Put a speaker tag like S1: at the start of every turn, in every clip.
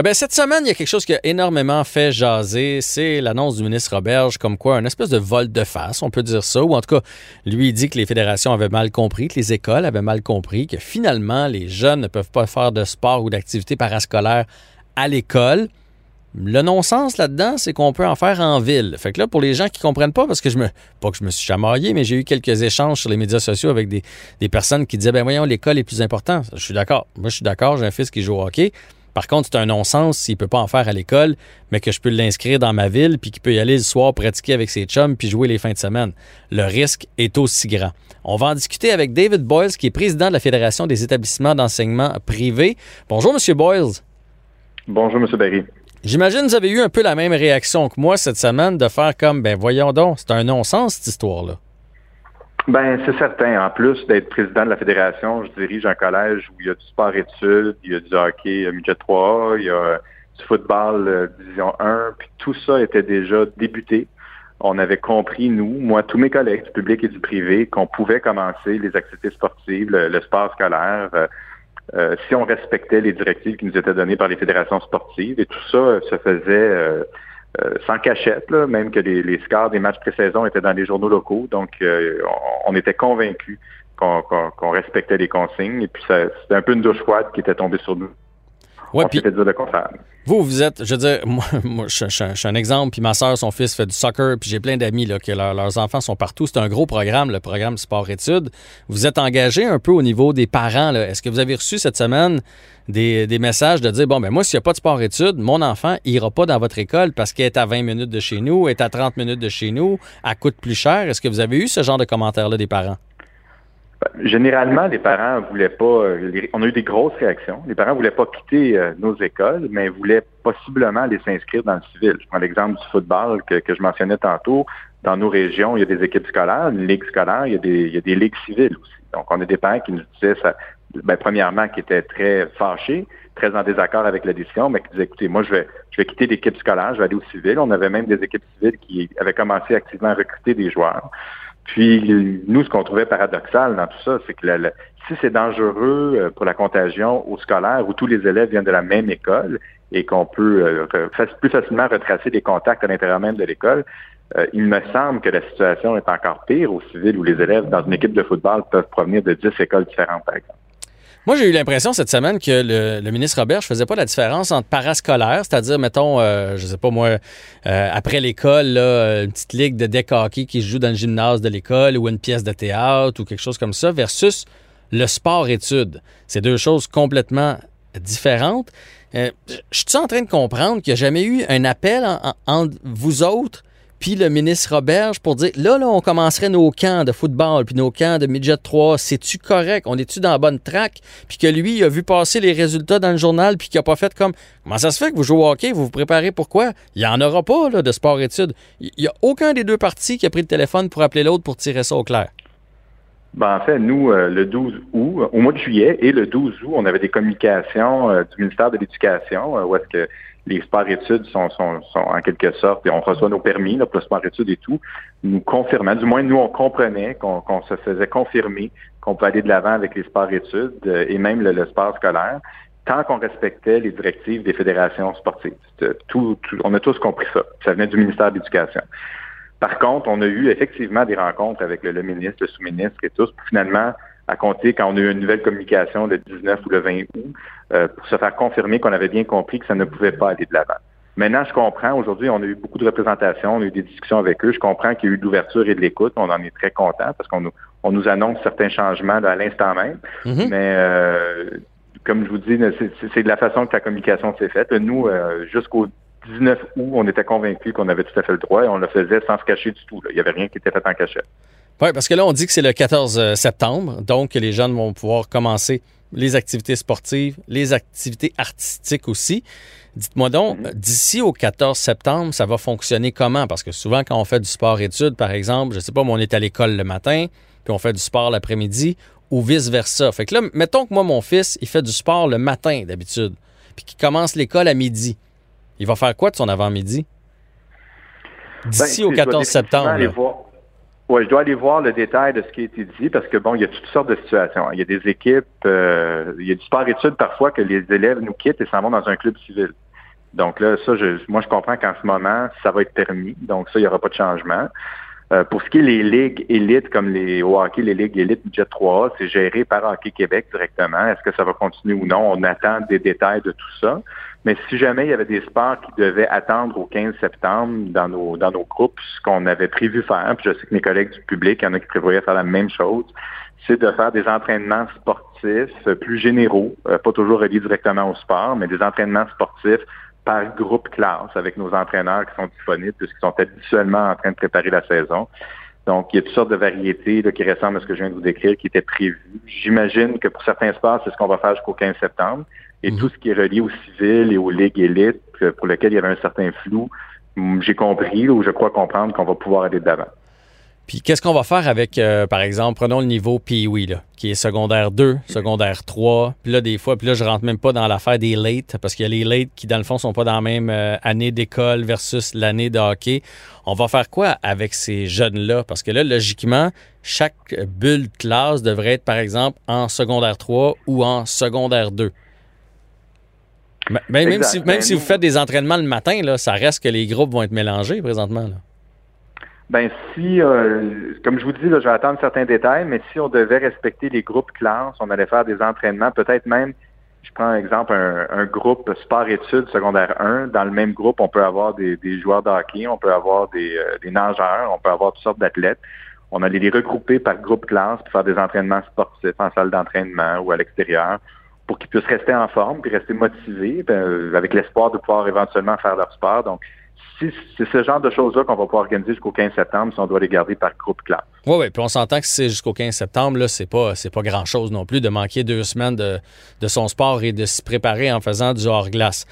S1: Ah ben, cette semaine, il y a quelque chose qui a énormément fait jaser. C'est l'annonce du ministre Roberge, comme quoi un espèce de vol de face, on peut dire ça. Ou en tout cas, lui, dit que les fédérations avaient mal compris, que les écoles avaient mal compris, que finalement, les jeunes ne peuvent pas faire de sport ou d'activité parascolaire à l'école. Le non-sens là-dedans, c'est qu'on peut en faire en ville. Fait que là, pour les gens qui comprennent pas, parce que je me, pas que je me suis chamaillé, mais j'ai eu quelques échanges sur les médias sociaux avec des, des personnes qui disaient, ben voyons, l'école est plus important. Je suis d'accord. Moi, je suis d'accord. J'ai un fils qui joue au hockey. Par contre, c'est un non-sens s'il ne peut pas en faire à l'école, mais que je peux l'inscrire dans ma ville, puis qu'il peut y aller le soir pratiquer avec ses chums, puis jouer les fins de semaine. Le risque est aussi grand. On va en discuter avec David Boyles, qui est président de la Fédération des établissements d'enseignement privé. Bonjour, M. Boyles.
S2: Bonjour, M. Barry.
S1: J'imagine que vous avez eu un peu la même réaction que moi cette semaine de faire comme, ben voyons donc, c'est un non-sens cette histoire-là.
S2: Ben, c'est certain. En plus d'être président de la fédération, je dirige un collège où il y a du sport-études, il y a du hockey euh, midget 3 il y a du football euh, division 1, puis tout ça était déjà débuté. On avait compris, nous, moi, tous mes collègues du public et du privé, qu'on pouvait commencer les activités sportives, le, sport scolaire, euh, si on respectait les directives qui nous étaient données par les fédérations sportives. Et tout ça se faisait euh, sans cachette, même que les, les, scores des matchs pré-saison étaient dans les journaux locaux. Donc, euh, on, était convaincus qu'on respectait les consignes. Et puis, c'était un peu une douche froide qui était tombée sur nous.
S1: Ouais, puis Vous, vous êtes, je veux dire, moi, je, suis un exemple, puis ma soeur, son fils fait du soccer, puis j'ai plein d'amis là, que leurs enfants sont partout. C'est un gros programme, le programme sport-études. Vous êtes engagé un peu au niveau des parents. Est-ce que vous avez reçu cette semaine des, messages de dire, bon, ben moi, s'il n'y a pas de sport-études, mon enfant ira pas dans votre école parce qu'elle est à 20 minutes de chez nous, est à 30 minutes de chez nous, elle coûte plus cher. Est-ce que vous avez eu ce genre de commentaires-là des parents?
S2: Généralement, les parents voulaient pas. Euh, on a eu des grosses réactions. Les parents voulaient pas quitter euh, nos écoles, mais voulaient possiblement aller s'inscrire dans le civil. Je prends l'exemple du football que, je mentionnais tantôt. Dans nos régions, il y a des équipes scolaires, une ligue scolaire, il y a des, il y a des ligues civiles aussi. Donc, on a des parents qui nous disaient, ça, ben, premièrement, qui étaient très fâchés, très en désaccord avec la décision, mais qui disaient, écoutez, moi, je vais, je vais quitter l'équipe scolaire, je vais aller au civil. On avait même des équipes civiles qui avaient commencé activement à recruter des joueurs. Puis nous, ce qu'on trouvait paradoxal dans tout ça, c'est que si c'est dangereux euh, pour la contagion au scolaire où tous les élèves viennent de la même école et qu'on peut euh, plus facilement retracer les contacts à l'intérieur même de l'école, euh, il me semble que la situation est encore pire au civil où les élèves dans une équipe de football peuvent provenir de 10 écoles différentes, par exemple.
S1: Moi, j'ai eu l'impression cette semaine que le, ministre Robert ne faisait pas la différence entre parascolaire, c'est-à-dire, mettons, euh, je sais pas moi, euh, après l'école, une petite ligue de deck hockey qui se joue dans le gymnase de l'école ou une pièce de théâtre ou quelque chose comme ça, versus le sport-études. C'est deux choses complètement différentes. Euh, je suis en train de comprendre qu'il n'y a jamais eu un appel entre vous autres puis le ministre Roberge pour dire là, là, on commencerait nos camps de football, puis nos camps de midget 3, c'est-tu correct? On est-tu dans la bonne track? Puis que lui, il a vu passer les résultats dans le journal, puis qu'il n'a pas fait comme comment ça se fait que vous jouez au hockey, vous vous préparez pourquoi? Il n'y en aura pas là, de sport-études. Il n'y a aucun des deux partis qui a pris le téléphone pour appeler l'autre pour tirer ça au clair.
S2: Ben, en fait, nous, euh, le 12 août, au mois de juillet et le 12 août, on avait des communications euh, du ministère de l'Éducation euh, où est-ce que les sports-études sont, en quelque sorte, et on reçoit nos permis là, pour le sport-études et tout, nous confirmant, du moins nous, on comprenait qu'on se faisait confirmer qu'on peut aller de l'avant avec les sports-études euh, et même le, sport scolaire, tant qu'on respectait les directives des fédérations sportives. Tout, on a tous compris ça. Ça venait du ministère de l'Éducation. Par contre, on a eu effectivement des rencontres avec le, ministre, le sous-ministre et tous, pour finalement à compter quand on a eu une nouvelle communication le 19 ou le 20 août euh, pour se faire confirmer qu'on avait bien compris que ça ne pouvait pas aller de l'avant. Maintenant, je comprends. Aujourd'hui, on a eu beaucoup de représentations, on a eu des discussions avec eux. Je comprends qu'il y a eu de l'ouverture et de l'écoute. On en est très content parce qu'on nous, on nous annonce certains changements à l'instant même. Mm-hmm. Mais euh, comme je vous dis, c'est de la façon que la communication s'est faite. Nous, euh, jusqu'au 19 août, on était convaincus qu'on avait tout à fait le droit et on le faisait sans se cacher du tout. Il n'y avait rien qui était fait en cachette.
S1: Oui, parce que là, on dit que c'est le 14 euh, septembre, donc les jeunes vont pouvoir commencer les activités sportives, les activités artistiques aussi. Dites-moi donc, mhm. d'ici au 14 septembre, ça va fonctionner comment? Parce que souvent, quand on fait du sport-études, par exemple, je sais pas, mais on est à l'école le matin, puis on fait du sport l'après-midi, ou vice-versa. Fait que là, mettons que moi, mon fils, il fait du sport le matin d'habitude, puis qu'il commence l'école à midi. Il va faire quoi de son avant-midi? D'ici ben, au 14 septembre.
S2: Oui, je dois aller voir le détail de ce qui a été dit parce que bon, il y a toutes sortes de situations. Il y a des équipes, euh, il y a du sport-études parfois que les élèves nous quittent et s'en vont dans un club civil. Donc là, ça, je, moi, je comprends qu'en ce moment, ça va être permis. Donc ça, il n'y aura pas de changement. Euh, pour ce qui est des ligues élites, comme les au hockey, les ligues élites budget 3A, c'est géré par Hockey Québec directement. Est-ce que ça va continuer ou non? On attend des détails de tout ça. Mais si jamais il y avait des sports qui devaient attendre au 15 septembre dans nos dans nos groupes, ce qu'on avait prévu faire, puis je sais que mes collègues du public, il y en a qui prévoyaient faire la même chose, c'est de faire des entraînements sportifs plus généraux, euh, pas toujours reliés directement au sport, mais des entraînements sportifs par groupe classe avec nos entraîneurs qui sont disponibles puisqu'ils sont habituellement en train de préparer la saison. Donc, il y a toutes sortes de variétés là, qui ressemblent à ce que je viens de vous décrire, qui étaient prévues. J'imagine que pour certains sports, c'est ce qu'on va faire jusqu'au 15 septembre. Et mhm. tout ce qui est relié aux civils et aux ligues élites, pour lesquelles il y avait un certain flou, j'ai compris ou je crois comprendre qu'on va pouvoir aller de l'avant.
S1: Puis qu'est-ce qu'on va faire avec, euh, par exemple, prenons le niveau Pee-Wee, qui est secondaire 2, secondaire 3. Puis là, des fois, puis là, je rentre même pas dans l'affaire des late, parce qu'il y a les late qui, dans le fond, sont pas dans la même euh, année d'école versus l'année de hockey. On va faire quoi avec ces jeunes-là? Parce que là, logiquement, chaque bulle classe devrait être, par exemple, en secondaire 3 ou en secondaire 2. Même, si, même ben, si vous faites des entraînements le matin, là, ça reste que les groupes vont être mélangés présentement. Là.
S2: Ben si, euh, comme je vous dis, là, je vais attendre certains détails, mais si on devait respecter les groupes classes, on allait faire des entraînements, peut-être même, je prends un exemple, un, groupe sport-études secondaire 1. Dans le même groupe, on peut avoir des, joueurs de hockey, on peut avoir des, euh, des nageurs, on peut avoir toutes sortes d'athlètes. On allait les regrouper par groupe classe pour faire des entraînements sportifs en salle d'entraînement ou à l'extérieur pour qu'ils puissent rester en forme puis rester motivés ben, avec l'espoir de pouvoir éventuellement faire leur sport. Donc, c'est ce genre de choses-là qu'on va pouvoir organiser jusqu'au 15 septembre si on doit les garder par groupe classe.
S1: Oui, oui, puis on s'entend que c'est jusqu'au 15 septembre, là, c'est pas, pas grand-chose non plus de manquer deux semaines de, son sport et de s'y préparer en faisant du hors-glace.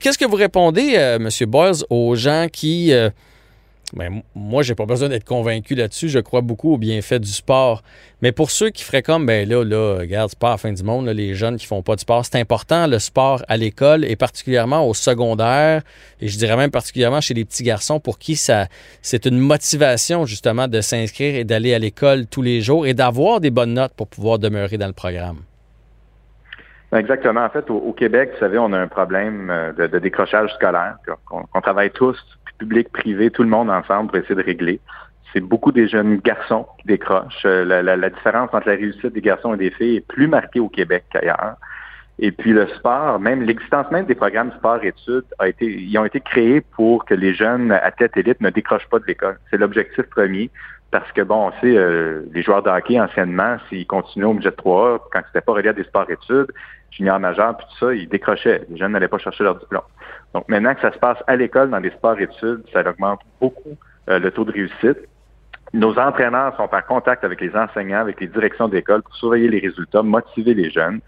S1: Qu'est-ce que vous répondez, euh, M. Boyles, aux gens qui... Euh, ben, moi, j'ai pas besoin d'être convaincu là-dessus. Je crois beaucoup au bienfait du sport. Mais pour ceux qui feraient comme, ben là, là, regarde, c'est pas la fin du monde, les jeunes qui font pas de sport, c'est important le sport à l'école et particulièrement au secondaire, et je dirais même particulièrement chez les petits garçons pour qui ça, c'est une motivation justement de s'inscrire et d'aller à l'école tous les jours et d'avoir des bonnes notes pour pouvoir demeurer dans le programme.
S2: Exactement. En fait, au, Québec, vous savez, on a un problème euh, de, décrochage scolaire qu'on travaille tous public, privé, tout le monde ensemble pour essayer de régler. C'est beaucoup des jeunes garçons qui décrochent. Euh, la, différence entre la réussite des garçons et des filles est plus marquée au Québec qu'ailleurs. Et puis le sport, même l'existence même des programmes sport-études a été, ils ont été créés pour que les jeunes athlètes élites ne décrochent pas de l'école. C'est l'objectif premier. Parce que bon, on sait, euh, les joueurs de hockey anciennement, s'ils continuaient au budget 3A, quand c'était pas relié à des sports-études, junior majeur, puis tout ça, ils décrochaient. Les jeunes n'allaient pas chercher leur diplôme. Donc maintenant que ça se passe à l'école, dans les sports-études, ça augmente beaucoup euh, le taux de réussite. Nos entraîneurs sont en contact avec les enseignants, avec les directions d'école pour surveiller les résultats, motiver les jeunes.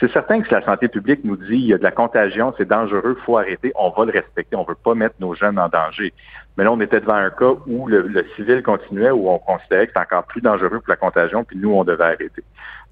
S2: C'est certain que si la santé publique nous dit il y a de la contagion, c'est dangereux, faut arrêter, on va le respecter, on veut pas mettre nos jeunes en danger. Mais là, on était devant un cas où le, civil continuait, où on considérait que c'était encore plus dangereux pour la contagion, puis nous, on devait arrêter.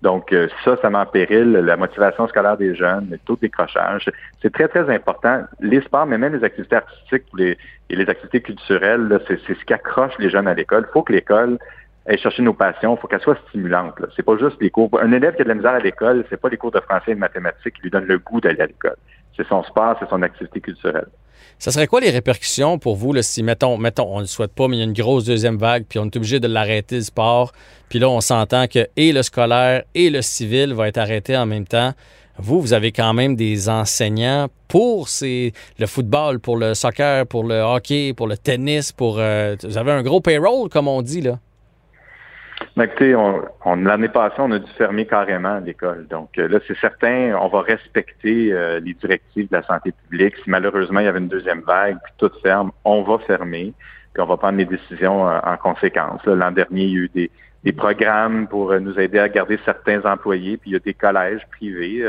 S2: Donc, euh, ça, ça met en péril la motivation scolaire des jeunes, le taux décrochage. C'est très, très important. Les sports, mais même les activités artistiques et les activités culturelles, c'est ce qui accroche les jeunes à l'école. Il faut que l'école aille chercher nos passions, il faut qu'elle soit stimulante. C'est pas juste les cours. Un élève qui a de la misère à l'école, c'est pas les cours de français et de mathématiques qui lui donnent le goût d'aller à l'école. C'est son sport, c'est son activité culturelle.
S1: Ça serait quoi les répercussions pour vous si, mettons, on ne le souhaite pas, mais il y a une grosse deuxième vague, puis on est obligé de l'arrêter le sport, puis là, on s'entend que et le scolaire et le civil va être arrêté en même temps. Vous, vous avez quand même des enseignants pour le football, pour le soccer, pour le hockey, pour le tennis, pour... Euh, vous avez un gros payroll, comme on dit, là.
S2: Mais écoutez, on, l'année passée, on a dû fermer carrément l'école. Donc euh, là, c'est certain, on va respecter euh, les directives de la santé publique. Si malheureusement il y avait une deuxième vague, puis tout ferme, on va fermer, puis on va prendre les décisions euh, en conséquence. L'an dernier, il y a eu des, programmes pour nous aider à garder certains employés, puis il y a des collèges privés,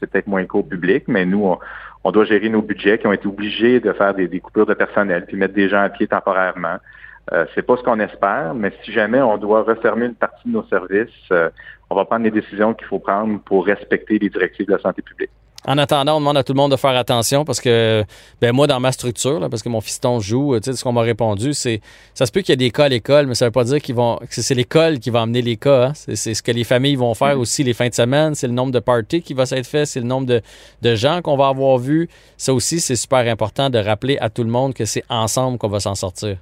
S2: c'est peut-être moins qu'au public, mais nous, on, doit gérer nos budgets qui ont été obligés de faire des, des coupures de personnel, puis mettre des gens à pied temporairement. Euh, c'est pas ce qu'on espère, mais si jamais on doit refermer une partie de nos services, euh, on va prendre les décisions qu'il faut prendre pour respecter les directives de la santé publique.
S1: En attendant, on demande à tout le monde de faire attention parce que, ben moi, dans ma structure, là, parce que mon fiston joue, tu sais, ce qu'on m'a répondu, c'est ça se peut qu'il y ait des cas à l'école, mais ça veut pas dire qu'ils vont, que c'est l'école qui va amener les cas. Hein. C'est ce que les familles vont faire aussi les fins de semaine. C'est le nombre de parties qui va s'être fait, c'est le nombre de, de gens qu'on va avoir vus. Ça aussi, c'est super important de rappeler à tout le monde que c'est ensemble qu'on va s'en sortir.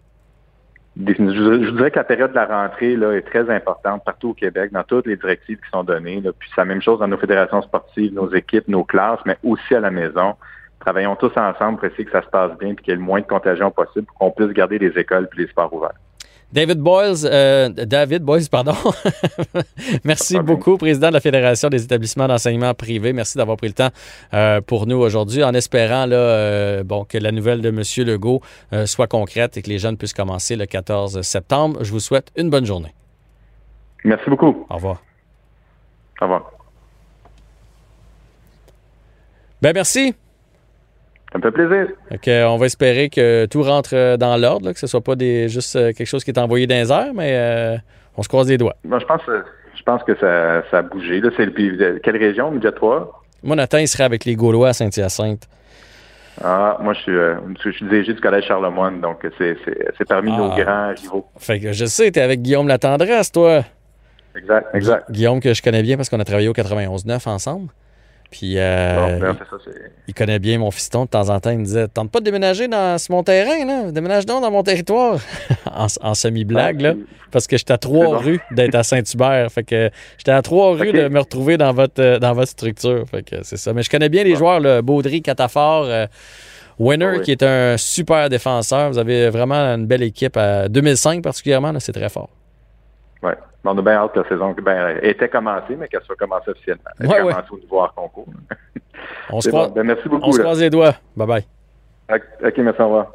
S2: Je dirais que la période de la rentrée là, est très importante partout au Québec, dans toutes les directives qui sont données. Puis c'est la même chose dans nos fédérations sportives, nos équipes, nos classes, mais aussi à la maison. Travaillons tous ensemble pour essayer que ça se passe bien et qu'il y ait le moins de contagion possible pour qu'on puisse garder les écoles et les sports ouverts.
S1: David Boyles, euh, David Boyles, pardon. Merci beaucoup, président de la Fédération des établissements d'enseignement privé. Merci d'avoir pris le temps euh, pour nous aujourd'hui, en espérant là, euh, bon, que la nouvelle de M. Legault soit concrète et que les jeunes puissent commencer le 14 septembre. Je vous souhaite une bonne journée.
S2: Merci beaucoup.
S1: Au revoir.
S2: Au revoir.
S1: Ben merci.
S2: Fait plaisir.
S1: OK, on va espérer que tout rentre euh, dans l'ordre, que ce soit pas des, juste euh, quelque chose qui est envoyé dans les airs, mais euh, on se croise les doigts.
S2: je pense, je pense que ça, ça a bougé. Là, c'est quelle région, Média 3?
S1: Moi, Nathan, il serait avec les Gaulois à Saint-Hyacinthe.
S2: Ah, moi, je suis, je suis DG du Collège Charlemagne, donc c'est, parmi nos ah. grands rivaux.
S1: Fait que je sais, tu es avec Guillaume Latendresse, toi.
S2: Exact, exact.
S1: Guillaume, que je connais bien parce qu'on a travaillé au 91-9 ensemble. Puis euh, il, connaît bien mon fiston. De temps en temps, il me disait Tente pas de déménager dans mon terrain, là. déménage donc dans mon territoire. en, semi-blague, là. Parce que j'étais à trois rues d'être à Saint-Hubert. Fait que j'étais à trois rues de me retrouver dans votre, euh, dans votre structure. Fait que c'est ça. Mais je connais bien les joueurs, Baudry, Catafort. Euh, Winner, qui est un super défenseur. Vous avez vraiment une belle équipe. À 2005 particulièrement, c'est très fort.
S2: Oui. On a bien hâte que la saison ben, était commencée, mais qu'elle soit commencée officiellement. Elle ouais, commencée au niveau hors concours.
S1: On se, croise, ben, merci beaucoup, on se croise les doigts. Bye bye.
S2: OK, merci, au revoir.